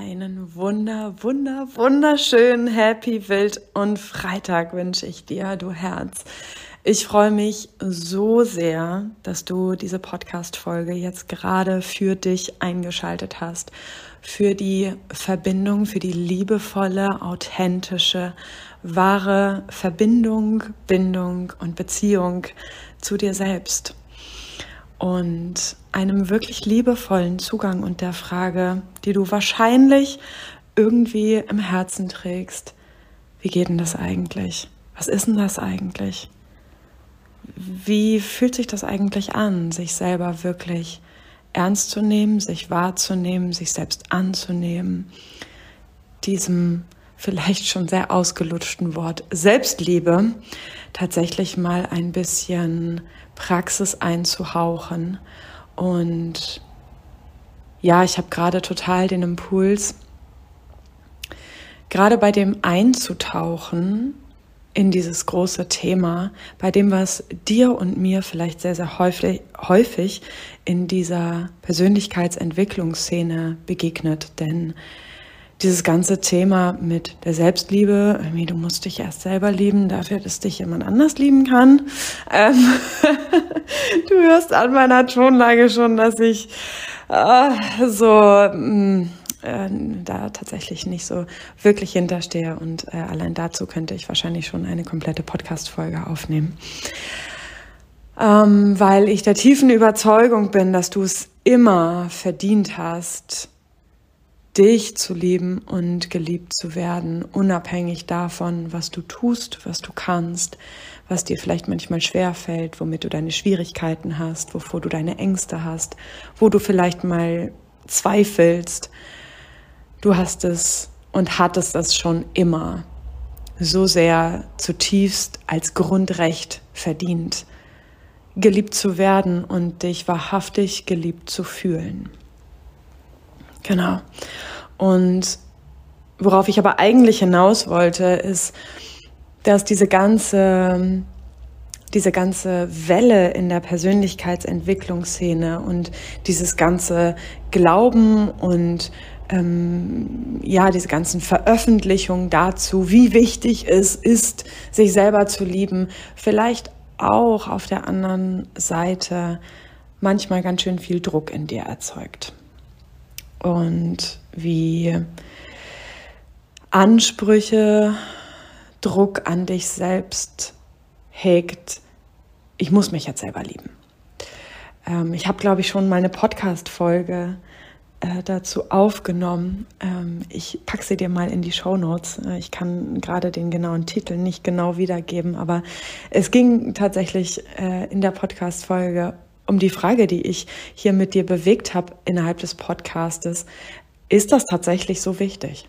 einen wunder, wunder, wunderschönen Happy Wild und Freitag wünsche ich dir, du Herz. Ich freue mich so sehr, dass du diese Podcast-Folge jetzt gerade für dich eingeschaltet hast. Für die Verbindung, für die liebevolle, authentische, wahre Verbindung, Bindung und Beziehung zu dir selbst. Und einem wirklich liebevollen Zugang und der Frage, die du wahrscheinlich irgendwie im Herzen trägst, wie geht denn das eigentlich? Was ist denn das eigentlich? Wie fühlt sich das eigentlich an, sich selber wirklich ernst zu nehmen, sich wahrzunehmen, sich selbst anzunehmen, diesem vielleicht schon sehr ausgelutschten Wort Selbstliebe tatsächlich mal ein bisschen Praxis einzuhauchen und ja, ich habe gerade total den Impuls, gerade bei dem Einzutauchen in dieses große Thema, bei dem, was dir und mir vielleicht sehr, sehr häufig, häufig in dieser Persönlichkeitsentwicklungsszene begegnet. Denn dieses ganze Thema mit der Selbstliebe, irgendwie, du musst dich erst selber lieben, dafür, dass dich jemand anders lieben kann. Ähm, du hörst an meiner Tonlage schon, dass ich äh, so mm, äh, da tatsächlich nicht so wirklich hinterstehe und äh, allein dazu könnte ich wahrscheinlich schon eine komplette Podcast-Folge aufnehmen. Ähm, weil ich der tiefen Überzeugung bin, dass du es immer verdient hast, dich zu lieben und geliebt zu werden, unabhängig davon, was du tust, was du kannst, was dir vielleicht manchmal schwer fällt, womit du deine Schwierigkeiten hast, wovor du deine Ängste hast, wo du vielleicht mal zweifelst. Du hast es und hattest es schon immer so sehr zutiefst als Grundrecht verdient, geliebt zu werden und dich wahrhaftig geliebt zu fühlen. Genau. Und worauf ich aber eigentlich hinaus wollte, ist, dass diese ganze, diese ganze Welle in der Persönlichkeitsentwicklungsszene und dieses ganze Glauben und ähm, ja, diese ganzen Veröffentlichungen dazu, wie wichtig es ist, sich selber zu lieben, vielleicht auch auf der anderen Seite manchmal ganz schön viel Druck in dir erzeugt und wie Ansprüche, Druck an dich selbst hegt, ich muss mich jetzt selber lieben. Ähm, ich habe, glaube ich, schon mal eine Podcast-Folge äh, dazu aufgenommen. Ähm, ich packe sie dir mal in die Show Notes. Äh, ich kann gerade den genauen Titel nicht genau wiedergeben, aber es ging tatsächlich äh, in der Podcast-Folge um die Frage, die ich hier mit dir bewegt habe innerhalb des Podcastes. Ist das tatsächlich so wichtig,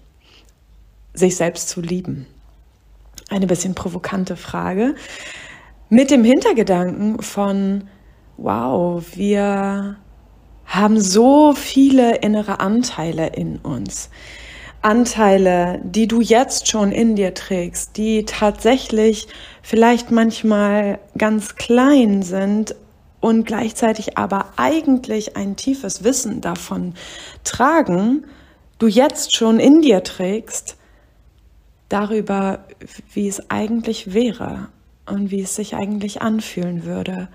sich selbst zu lieben? Eine bisschen provokante Frage mit dem Hintergedanken von, wow, wir haben so viele innere Anteile in uns. Anteile, die du jetzt schon in dir trägst, die tatsächlich vielleicht manchmal ganz klein sind, und gleichzeitig aber eigentlich ein tiefes Wissen davon tragen, du jetzt schon in dir trägst, darüber, wie es eigentlich wäre und wie es sich eigentlich anfühlen würde,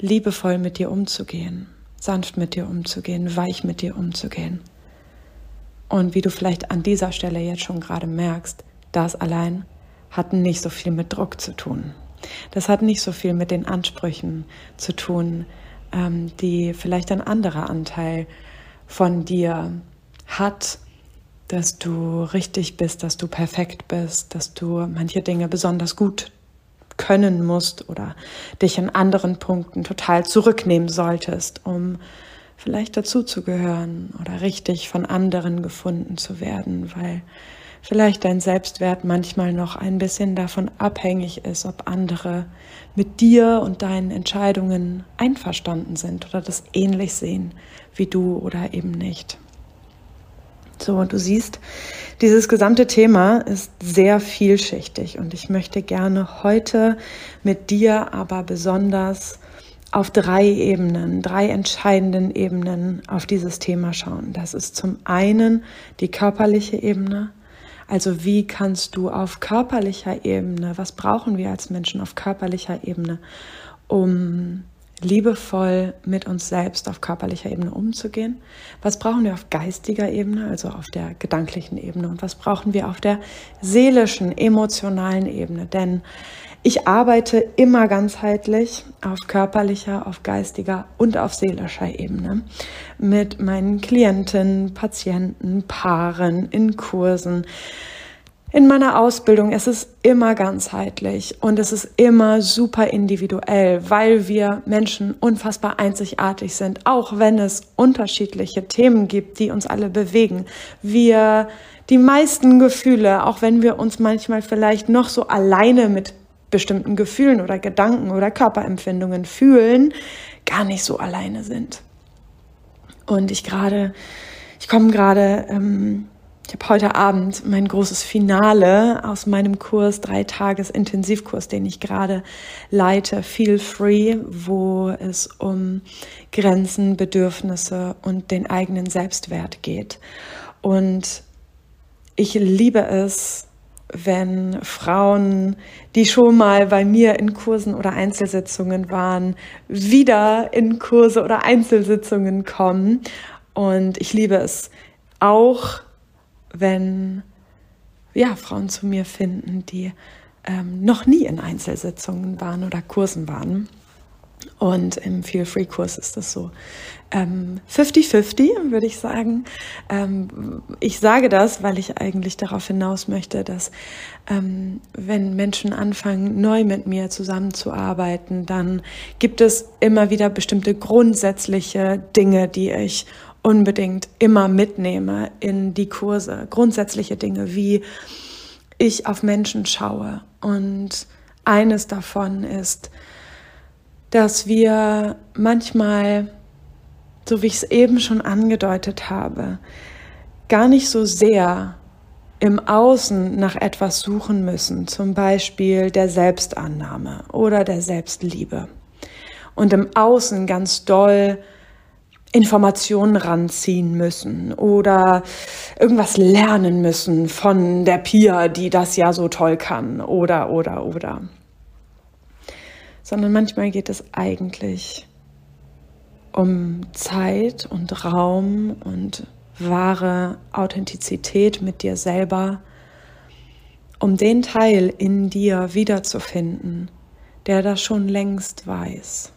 liebevoll mit dir umzugehen, sanft mit dir umzugehen, weich mit dir umzugehen. Und wie du vielleicht an dieser Stelle jetzt schon gerade merkst, das allein hat nicht so viel mit Druck zu tun. Das hat nicht so viel mit den Ansprüchen zu tun, ähm, die vielleicht ein anderer Anteil von dir hat, dass du richtig bist, dass du perfekt bist, dass du manche Dinge besonders gut können musst oder dich in anderen Punkten total zurücknehmen solltest, um vielleicht dazuzugehören oder richtig von anderen gefunden zu werden, weil vielleicht dein Selbstwert manchmal noch ein bisschen davon abhängig ist, ob andere mit dir und deinen Entscheidungen einverstanden sind oder das ähnlich sehen wie du oder eben nicht. So, und du siehst, dieses gesamte Thema ist sehr vielschichtig und ich möchte gerne heute mit dir aber besonders auf drei Ebenen, drei entscheidenden Ebenen auf dieses Thema schauen. Das ist zum einen die körperliche Ebene. Also wie kannst du auf körperlicher Ebene, was brauchen wir als Menschen auf körperlicher Ebene, um liebevoll mit uns selbst auf körperlicher Ebene umzugehen? Was brauchen wir auf geistiger Ebene, also auf der gedanklichen Ebene? Und was brauchen wir auf der seelischen, emotionalen Ebene? Denn ich arbeite immer ganzheitlich auf körperlicher, auf geistiger und auf seelischer Ebene mit meinen Klienten, Patienten, Paaren, in Kursen, in meiner Ausbildung. Es ist immer ganzheitlich und es ist immer super individuell, weil wir Menschen unfassbar einzigartig sind, auch wenn es unterschiedliche Themen gibt, die uns alle bewegen. Wir die meisten Gefühle, auch wenn wir uns manchmal vielleicht noch so alleine mit bestimmten Gefühlen oder Gedanken oder Körperempfindungen fühlen, gar nicht so alleine sind. Und ich gerade, ich komme gerade, ähm, ich habe heute Abend mein großes Finale aus meinem Kurs, drei Tages Intensivkurs, den ich gerade leite, Feel Free, wo es um Grenzen, Bedürfnisse und den eigenen Selbstwert geht. Und ich liebe es, wenn Frauen, die schon mal bei mir in Kursen oder Einzelsitzungen waren, wieder in Kurse oder Einzelsitzungen kommen. Und ich liebe es auch, wenn ja, Frauen zu mir finden, die ähm, noch nie in Einzelsitzungen waren oder Kursen waren. Und im Feel Free Kurs ist das so 50-50, ähm, würde ich sagen. Ähm, ich sage das, weil ich eigentlich darauf hinaus möchte, dass ähm, wenn Menschen anfangen, neu mit mir zusammenzuarbeiten, dann gibt es immer wieder bestimmte grundsätzliche Dinge, die ich unbedingt immer mitnehme in die Kurse. Grundsätzliche Dinge, wie ich auf Menschen schaue. Und eines davon ist, dass wir manchmal, so wie ich es eben schon angedeutet habe, gar nicht so sehr im Außen nach etwas suchen müssen, zum Beispiel der Selbstannahme oder der Selbstliebe. Und im Außen ganz doll Informationen ranziehen müssen oder irgendwas lernen müssen von der Pia, die das ja so toll kann oder, oder, oder sondern manchmal geht es eigentlich um Zeit und Raum und wahre Authentizität mit dir selber, um den Teil in dir wiederzufinden, der das schon längst weiß.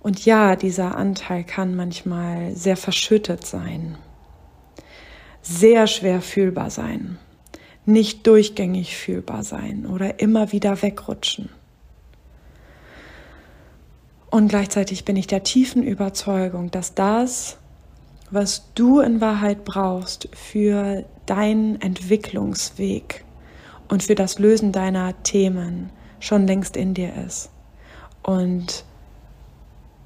Und ja, dieser Anteil kann manchmal sehr verschüttet sein, sehr schwer fühlbar sein nicht durchgängig fühlbar sein oder immer wieder wegrutschen. Und gleichzeitig bin ich der tiefen Überzeugung, dass das, was du in Wahrheit brauchst für deinen Entwicklungsweg und für das Lösen deiner Themen, schon längst in dir ist. Und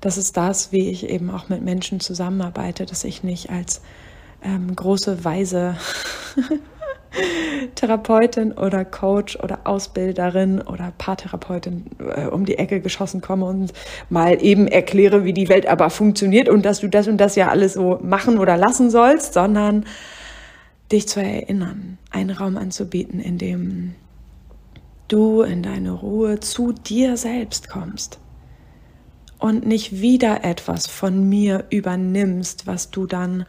das ist das, wie ich eben auch mit Menschen zusammenarbeite, dass ich nicht als ähm, große, weise Therapeutin oder Coach oder Ausbilderin oder Paartherapeutin äh, um die Ecke geschossen komme und mal eben erkläre, wie die Welt aber funktioniert und dass du das und das ja alles so machen oder lassen sollst, sondern dich zu erinnern, einen Raum anzubieten, in dem du in deine Ruhe zu dir selbst kommst und nicht wieder etwas von mir übernimmst, was du dann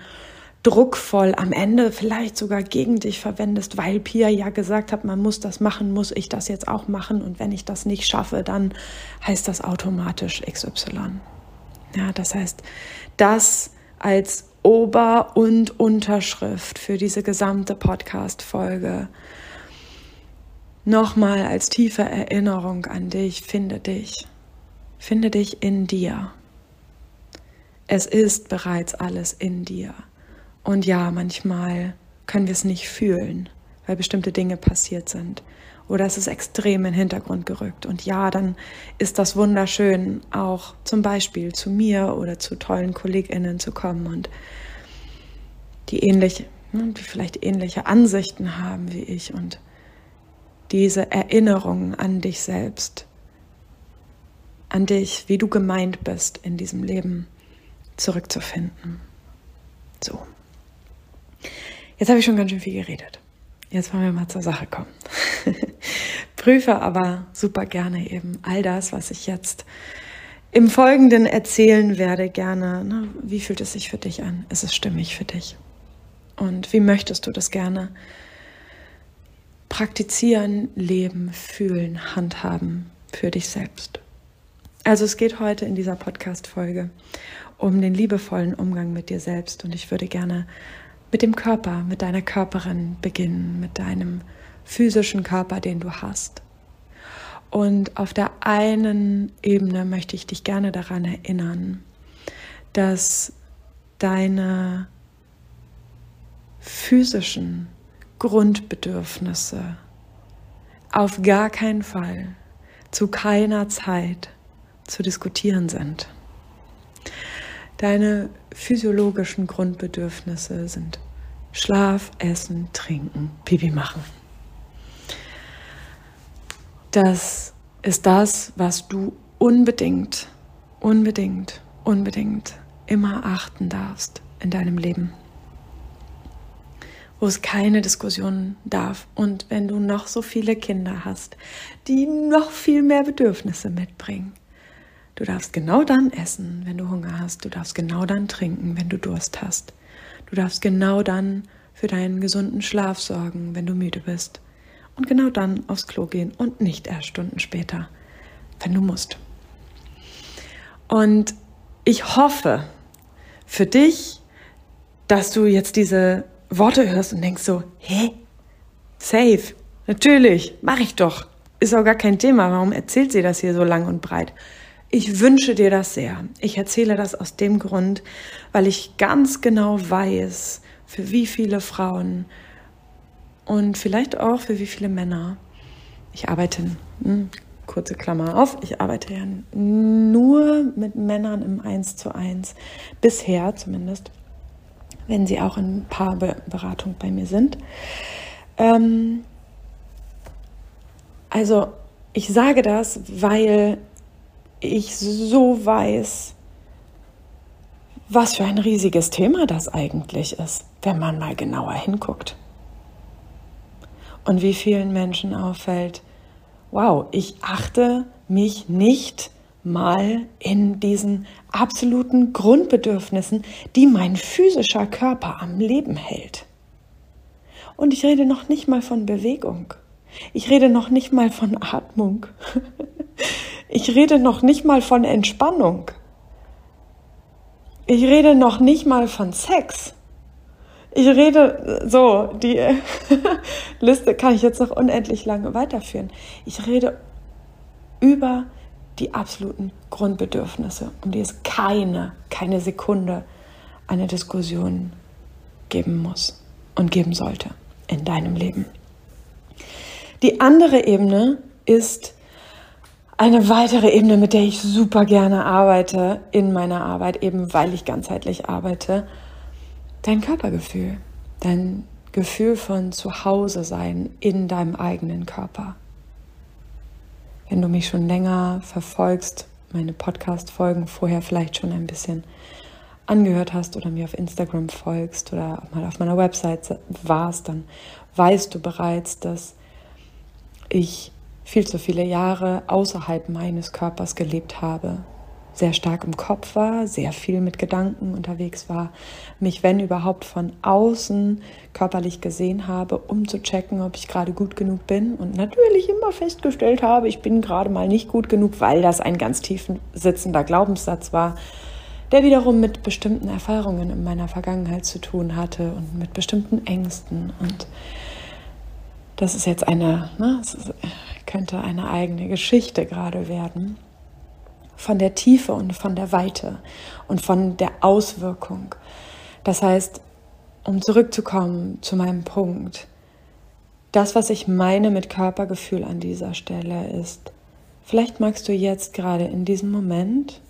druckvoll am Ende vielleicht sogar gegen dich verwendest, weil Pia ja gesagt hat, man muss das machen, muss ich das jetzt auch machen und wenn ich das nicht schaffe, dann heißt das automatisch XY. Ja, das heißt, das als Ober- und Unterschrift für diese gesamte Podcast-Folge nochmal als tiefe Erinnerung an dich, finde dich. Finde dich in dir. Es ist bereits alles in dir. Und ja, manchmal können wir es nicht fühlen, weil bestimmte Dinge passiert sind. Oder es ist extrem in den Hintergrund gerückt. Und ja, dann ist das wunderschön, auch zum Beispiel zu mir oder zu tollen KollegInnen zu kommen und die ähnlich, ne, die vielleicht ähnliche Ansichten haben wie ich und diese Erinnerungen an dich selbst an dich, wie du gemeint bist in diesem Leben, zurückzufinden. So. Jetzt habe ich schon ganz schön viel geredet. Jetzt wollen wir mal zur Sache kommen. Prüfe aber super gerne eben all das, was ich jetzt im Folgenden erzählen werde, gerne. Ne? Wie fühlt es sich für dich an? Ist es stimmig für dich? Und wie möchtest du das gerne praktizieren, leben, fühlen, handhaben für dich selbst? Also es geht heute in dieser Podcast-Folge um den liebevollen Umgang mit dir selbst und ich würde gerne mit dem Körper, mit deiner Körperin beginnen, mit deinem physischen Körper, den du hast. Und auf der einen Ebene möchte ich dich gerne daran erinnern, dass deine physischen Grundbedürfnisse auf gar keinen Fall zu keiner Zeit zu diskutieren sind. Deine physiologischen Grundbedürfnisse sind Schlaf, Essen, Trinken, Pipi machen. Das ist das, was du unbedingt, unbedingt, unbedingt immer achten darfst in deinem Leben. Wo es keine Diskussion darf. Und wenn du noch so viele Kinder hast, die noch viel mehr Bedürfnisse mitbringen, Du darfst genau dann essen, wenn du Hunger hast. Du darfst genau dann trinken, wenn du Durst hast. Du darfst genau dann für deinen gesunden Schlaf sorgen, wenn du müde bist. Und genau dann aufs Klo gehen und nicht erst Stunden später, wenn du musst. Und ich hoffe für dich, dass du jetzt diese Worte hörst und denkst so, hä? Safe, natürlich, mache ich doch. Ist auch gar kein Thema. Warum erzählt sie das hier so lang und breit? Ich wünsche dir das sehr. Ich erzähle das aus dem Grund, weil ich ganz genau weiß, für wie viele Frauen und vielleicht auch für wie viele Männer ich arbeite. Hm, kurze Klammer auf, ich arbeite ja nur mit Männern im 1 zu 1, bisher zumindest, wenn sie auch in Paarberatung bei mir sind. Ähm, also ich sage das, weil ich so weiß, was für ein riesiges Thema das eigentlich ist, wenn man mal genauer hinguckt. Und wie vielen Menschen auffällt, wow, ich achte mich nicht mal in diesen absoluten Grundbedürfnissen, die mein physischer Körper am Leben hält. Und ich rede noch nicht mal von Bewegung. Ich rede noch nicht mal von Atmung. Ich rede noch nicht mal von Entspannung. Ich rede noch nicht mal von Sex. Ich rede so, die Liste kann ich jetzt noch unendlich lange weiterführen. Ich rede über die absoluten Grundbedürfnisse, um die es keine, keine Sekunde eine Diskussion geben muss und geben sollte in deinem Leben. Die andere Ebene ist eine weitere Ebene, mit der ich super gerne arbeite in meiner Arbeit, eben weil ich ganzheitlich arbeite, dein Körpergefühl, dein Gefühl von Zuhause sein in deinem eigenen Körper. Wenn du mich schon länger verfolgst, meine Podcast-Folgen vorher vielleicht schon ein bisschen angehört hast oder mir auf Instagram folgst oder mal auf meiner Website warst, dann weißt du bereits, dass ich viel zu viele Jahre außerhalb meines Körpers gelebt habe, sehr stark im Kopf war, sehr viel mit Gedanken unterwegs war, mich, wenn überhaupt, von außen körperlich gesehen habe, um zu checken, ob ich gerade gut genug bin und natürlich immer festgestellt habe, ich bin gerade mal nicht gut genug, weil das ein ganz tief sitzender Glaubenssatz war, der wiederum mit bestimmten Erfahrungen in meiner Vergangenheit zu tun hatte und mit bestimmten Ängsten. Und das ist jetzt eine, ne, könnte eine eigene Geschichte gerade werden. Von der Tiefe und von der Weite und von der Auswirkung. Das heißt, um zurückzukommen zu meinem Punkt, das, was ich meine mit Körpergefühl an dieser Stelle ist, vielleicht magst du jetzt gerade in diesem Moment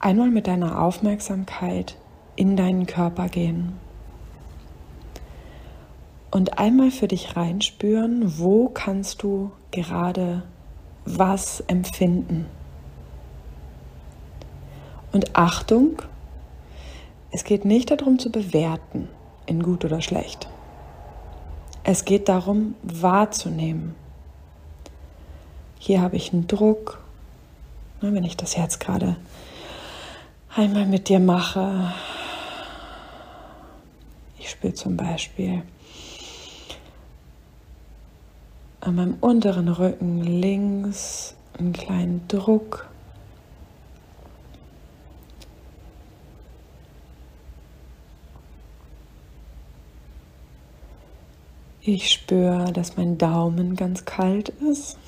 einmal mit deiner Aufmerksamkeit in deinen Körper gehen und einmal für dich reinspüren, wo kannst du gerade was empfinden Und Achtung, es geht nicht darum zu bewerten, in gut oder schlecht. Es geht darum wahrzunehmen. Hier habe ich einen Druck. wenn ich das jetzt gerade einmal mit dir mache, ich spüre zum Beispiel an meinem unteren Rücken links einen kleinen Druck. Ich spüre, dass mein Daumen ganz kalt ist.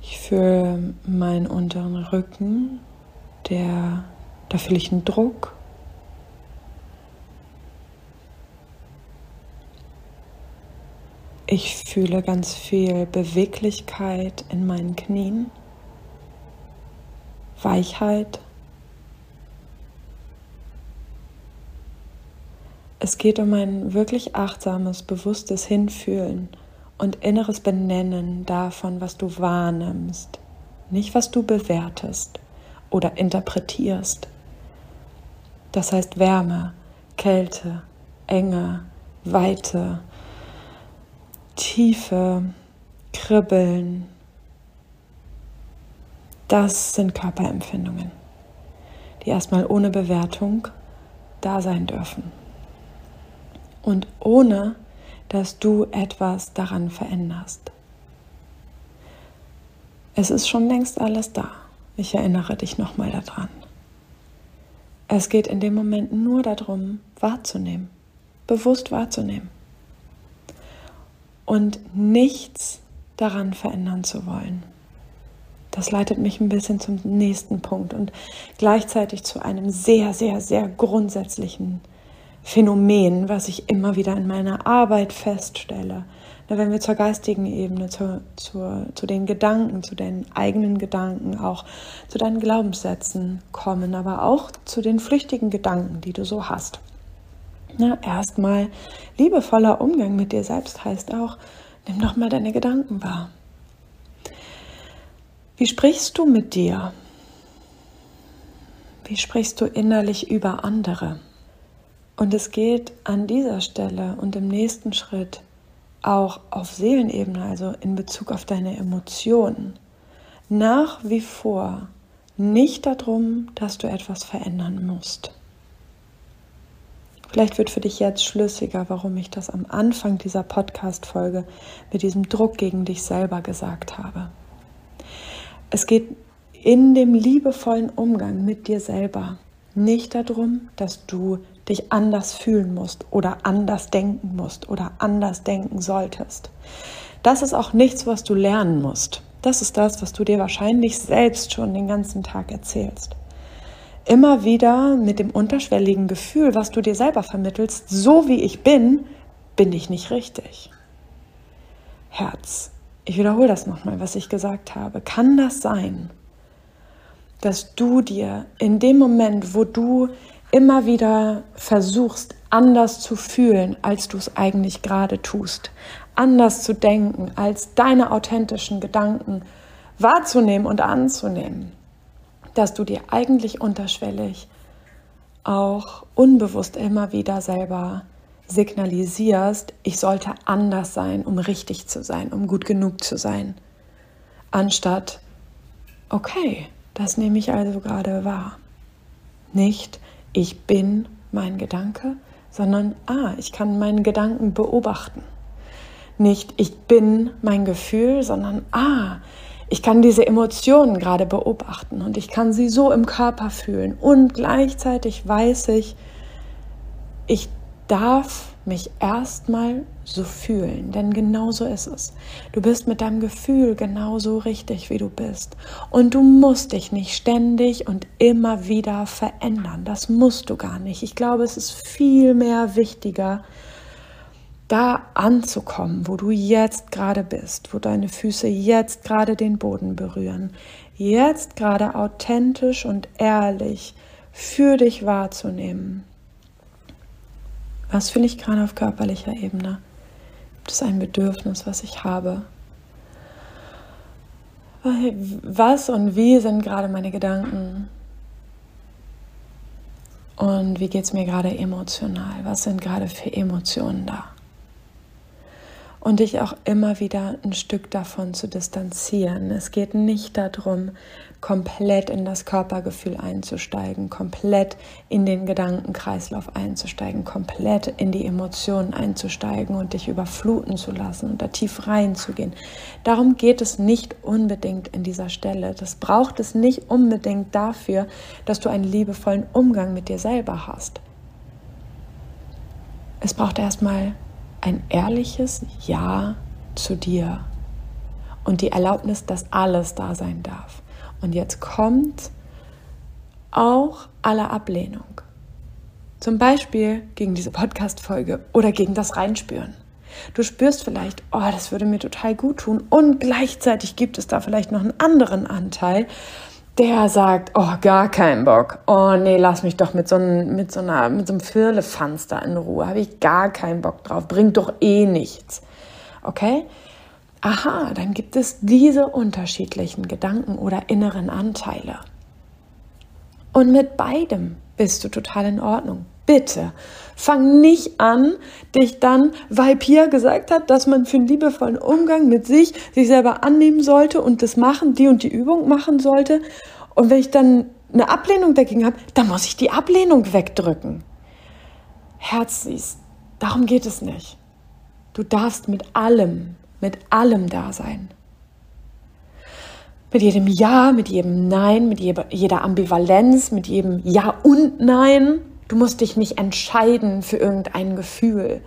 Ich fühle meinen unteren Rücken, der da fühle ich einen Druck. Ich fühle ganz viel Beweglichkeit in meinen Knien, Weichheit. Es geht um ein wirklich achtsames, bewusstes Hinfühlen und inneres Benennen davon, was du wahrnimmst, nicht was du bewertest oder interpretierst. Das heißt Wärme, Kälte, Enge, Weite, Tiefe, Kribbeln. Das sind Körperempfindungen, die erstmal ohne Bewertung da sein dürfen. Und ohne, dass du etwas daran veränderst. Es ist schon längst alles da. Ich erinnere dich nochmal daran. Es geht in dem Moment nur darum, wahrzunehmen, bewusst wahrzunehmen und nichts daran verändern zu wollen. Das leitet mich ein bisschen zum nächsten Punkt und gleichzeitig zu einem sehr, sehr, sehr grundsätzlichen Phänomen, was ich immer wieder in meiner Arbeit feststelle, wenn wir zur geistigen Ebene, zu, zu, zu den Gedanken, zu deinen eigenen Gedanken, auch zu deinen Glaubenssätzen kommen, aber auch zu den flüchtigen Gedanken, die du so hast. Na, erstmal liebevoller Umgang mit dir selbst heißt auch, nimm doch mal deine Gedanken wahr. Wie sprichst du mit dir? Wie sprichst du innerlich über andere? Und es geht an dieser Stelle und im nächsten Schritt auch auf Seelenebene, also in Bezug auf deine Emotionen, nach wie vor nicht darum, dass du etwas verändern musst. Vielleicht wird für dich jetzt schlüssiger, warum ich das am Anfang dieser Podcast-Folge mit diesem Druck gegen dich selber gesagt habe. Es geht in dem liebevollen Umgang mit dir selber nicht darum, dass du dich anders fühlen musst oder anders denken musst oder anders denken solltest. Das ist auch nichts, was du lernen musst. Das ist das, was du dir wahrscheinlich selbst schon den ganzen Tag erzählst. Immer wieder mit dem unterschwelligen Gefühl, was du dir selber vermittelst, so wie ich bin, bin ich nicht richtig. Herz, ich wiederhole das nochmal, was ich gesagt habe. Kann das sein, dass du dir in dem Moment, wo du immer wieder versuchst, anders zu fühlen, als du es eigentlich gerade tust, anders zu denken, als deine authentischen Gedanken wahrzunehmen und anzunehmen, dass du dir eigentlich unterschwellig auch unbewusst immer wieder selber signalisierst, ich sollte anders sein, um richtig zu sein, um gut genug zu sein, anstatt, okay, das nehme ich also gerade wahr. Nicht, ich bin mein Gedanke, sondern ah, ich kann meinen Gedanken beobachten. Nicht ich bin mein Gefühl, sondern ah, ich kann diese Emotionen gerade beobachten und ich kann sie so im Körper fühlen und gleichzeitig weiß ich, ich darf mich erstmal so fühlen, denn genau so ist es. Du bist mit deinem Gefühl genauso richtig, wie du bist. Und du musst dich nicht ständig und immer wieder verändern. Das musst du gar nicht. Ich glaube, es ist viel mehr wichtiger, da anzukommen, wo du jetzt gerade bist, wo deine Füße jetzt gerade den Boden berühren, jetzt gerade authentisch und ehrlich für dich wahrzunehmen was fühle ich gerade auf körperlicher Ebene? Das ist ein Bedürfnis, was ich habe. Was und wie sind gerade meine Gedanken? Und wie geht es mir gerade emotional? Was sind gerade für Emotionen da? Und dich auch immer wieder ein Stück davon zu distanzieren. Es geht nicht darum, komplett in das Körpergefühl einzusteigen, komplett in den Gedankenkreislauf einzusteigen, komplett in die Emotionen einzusteigen und dich überfluten zu lassen und da tief reinzugehen. Darum geht es nicht unbedingt in dieser Stelle. Das braucht es nicht unbedingt dafür, dass du einen liebevollen Umgang mit dir selber hast. Es braucht erstmal ein ehrliches Ja zu dir und die Erlaubnis, dass alles da sein darf. Und jetzt kommt auch alle Ablehnung. Zum Beispiel gegen diese Podcast-Folge oder gegen das Reinspüren. Du spürst vielleicht, oh, das würde mir total gut tun. Und gleichzeitig gibt es da vielleicht noch einen anderen Anteil, der sagt, oh, gar keinen Bock. Oh, nee, lass mich doch mit so, einem, mit so, einer, mit so einem Firlefanz da in Ruhe. Habe ich gar keinen Bock drauf. Bringt doch eh nichts. Okay? Aha, dann gibt es diese unterschiedlichen Gedanken oder inneren Anteile. Und mit beidem bist du total in Ordnung. Bitte fang nicht an, dich dann, weil Pia gesagt hat, dass man für einen liebevollen Umgang mit sich sich selber annehmen sollte und das machen, die und die Übung machen sollte. Und wenn ich dann eine Ablehnung dagegen habe, dann muss ich die Ablehnung wegdrücken. Herz siehst, darum geht es nicht. Du darfst mit allem, mit allem da sein. Mit jedem Ja, mit jedem Nein, mit jeder Ambivalenz, mit jedem Ja und Nein. Du musst dich nicht entscheiden für irgendein Gefühl,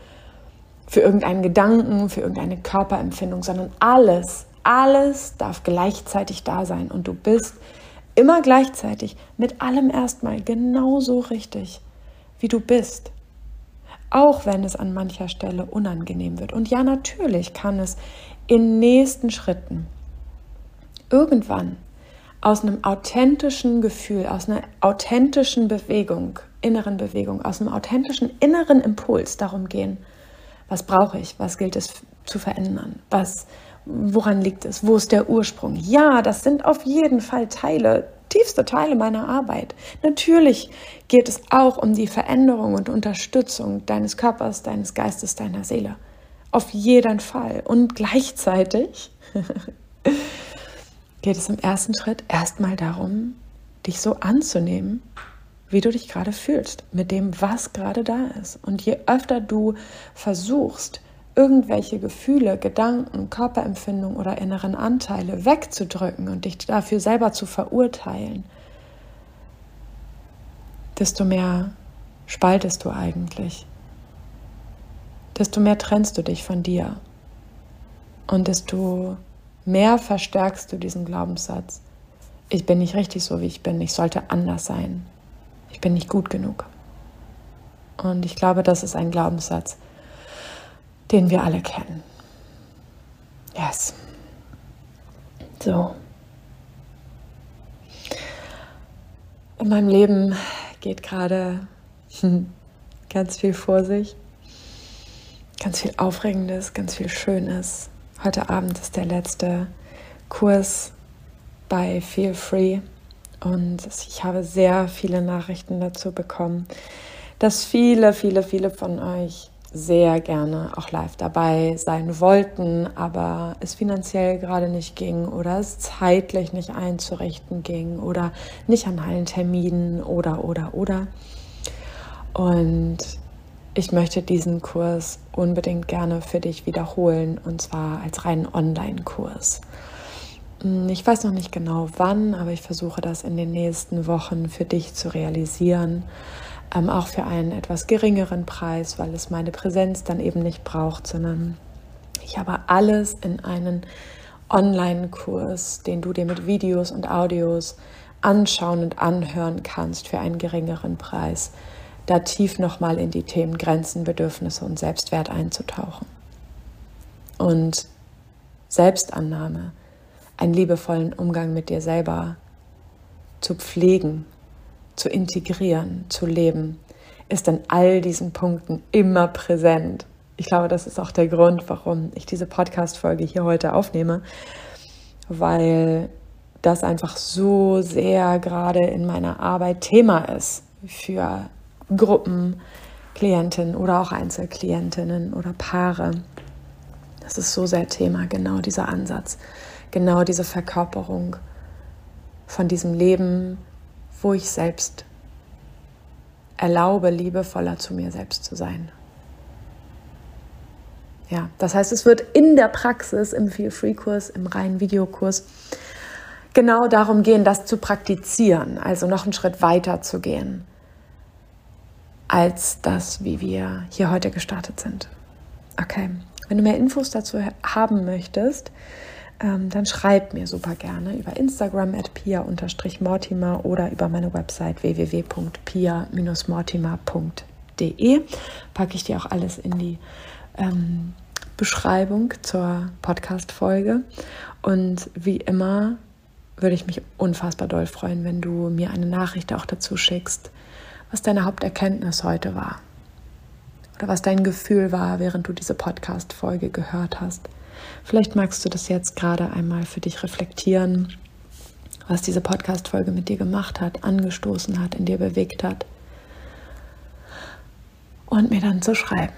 für irgendeinen Gedanken, für irgendeine Körperempfindung, sondern alles, alles darf gleichzeitig da sein und du bist immer gleichzeitig mit allem erstmal genauso richtig, wie du bist. Auch wenn es an mancher Stelle unangenehm wird. Und ja, natürlich kann es in nächsten Schritten irgendwann aus einem authentischen Gefühl, aus einer authentischen Bewegung, inneren Bewegung, aus einem authentischen inneren Impuls darum gehen, was brauche ich, was gilt es zu verändern, was, woran liegt es, wo ist der Ursprung. Ja, das sind auf jeden Fall Teile, tiefste Teile meiner Arbeit. Natürlich geht es auch um die Veränderung und Unterstützung deines Körpers, deines Geistes, deiner Seele. Auf jeden Fall. Und gleichzeitig geht es im ersten Schritt erstmal darum, dich so anzunehmen, wie du dich gerade fühlst, mit dem, was gerade da ist. Und je öfter du versuchst, irgendwelche Gefühle, Gedanken, Körperempfindungen oder inneren Anteile wegzudrücken und dich dafür selber zu verurteilen, desto mehr spaltest du eigentlich. Desto mehr trennst du dich von dir. Und desto mehr verstärkst du diesen Glaubenssatz. Ich bin nicht richtig so, wie ich bin. Ich sollte anders sein. Ich bin nicht gut genug. Und ich glaube, das ist ein Glaubenssatz, den wir alle kennen. Yes. So. In meinem Leben geht gerade ganz viel vor sich. Ganz viel Aufregendes, ganz viel Schönes. Heute Abend ist der letzte Kurs bei Feel Free und ich habe sehr viele Nachrichten dazu bekommen, dass viele, viele, viele von euch sehr gerne auch live dabei sein wollten, aber es finanziell gerade nicht ging oder es zeitlich nicht einzurichten ging oder nicht an allen Terminen oder, oder, oder. Und ich möchte diesen Kurs unbedingt gerne für dich wiederholen und zwar als reinen Online-Kurs. Hm, ich weiß noch nicht genau wann, aber ich versuche das in den nächsten Wochen für dich zu realisieren. Ähm, auch für einen etwas geringeren Preis, weil es meine Präsenz dann eben nicht braucht, sondern ich habe alles in einen Online-Kurs, den du dir mit Videos und Audios anschauen und anhören kannst für einen geringeren Preis da tief nochmal in die Themen Grenzen, Bedürfnisse und Selbstwert einzutauchen. Und Selbstannahme, einen liebevollen Umgang mit dir selber zu pflegen, zu integrieren, zu leben, ist an all diesen Punkten immer präsent. ich glaube, das ist auch der Grund, warum ich diese Podcast-Folge hier heute aufnehme, weil das einfach so sehr gerade in meiner Arbeit Thema ist für Gruppen, Klientinnen oder auch Einzelklientinnen oder Paare. Das ist so sehr Thema, genau dieser Ansatz, genau diese Verkörperung von diesem Leben, wo ich selbst erlaube, liebevoller zu mir selbst zu sein. Ja, das heißt, es wird in der Praxis, im Feel-Free-Kurs, im reinen Videokurs, genau darum gehen, das zu praktizieren, also noch einen Schritt weiter zu gehen, als das, wie wir hier heute gestartet sind. Okay, wenn du mehr Infos dazu haben möchtest, ähm, dann schreib mir super gerne über Instagram at pia-mortimer oder über meine Website www.pia-mortimer.de. Packe ich dir auch alles in die ähm, Beschreibung zur Podcast-Folge. Und wie immer würde ich mich unfassbar doll freuen, wenn du mir eine Nachricht auch dazu schickst, was deine Haupterkenntnis heute war. Oder was dein Gefühl war, während du diese Podcast-Folge gehört hast. Vielleicht magst du das jetzt gerade einmal für dich reflektieren, was diese Podcast-Folge mit dir gemacht hat, angestoßen hat, in dir bewegt hat. Und mir dann zu schreiben.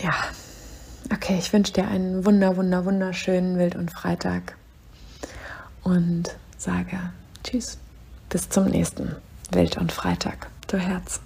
Ja, okay, ich wünsche dir einen wunder, wunder, wunderschönen Wild- und Freitag und sage Tschüss. Bis zum nächsten Wild- und Freitag. Du Herz.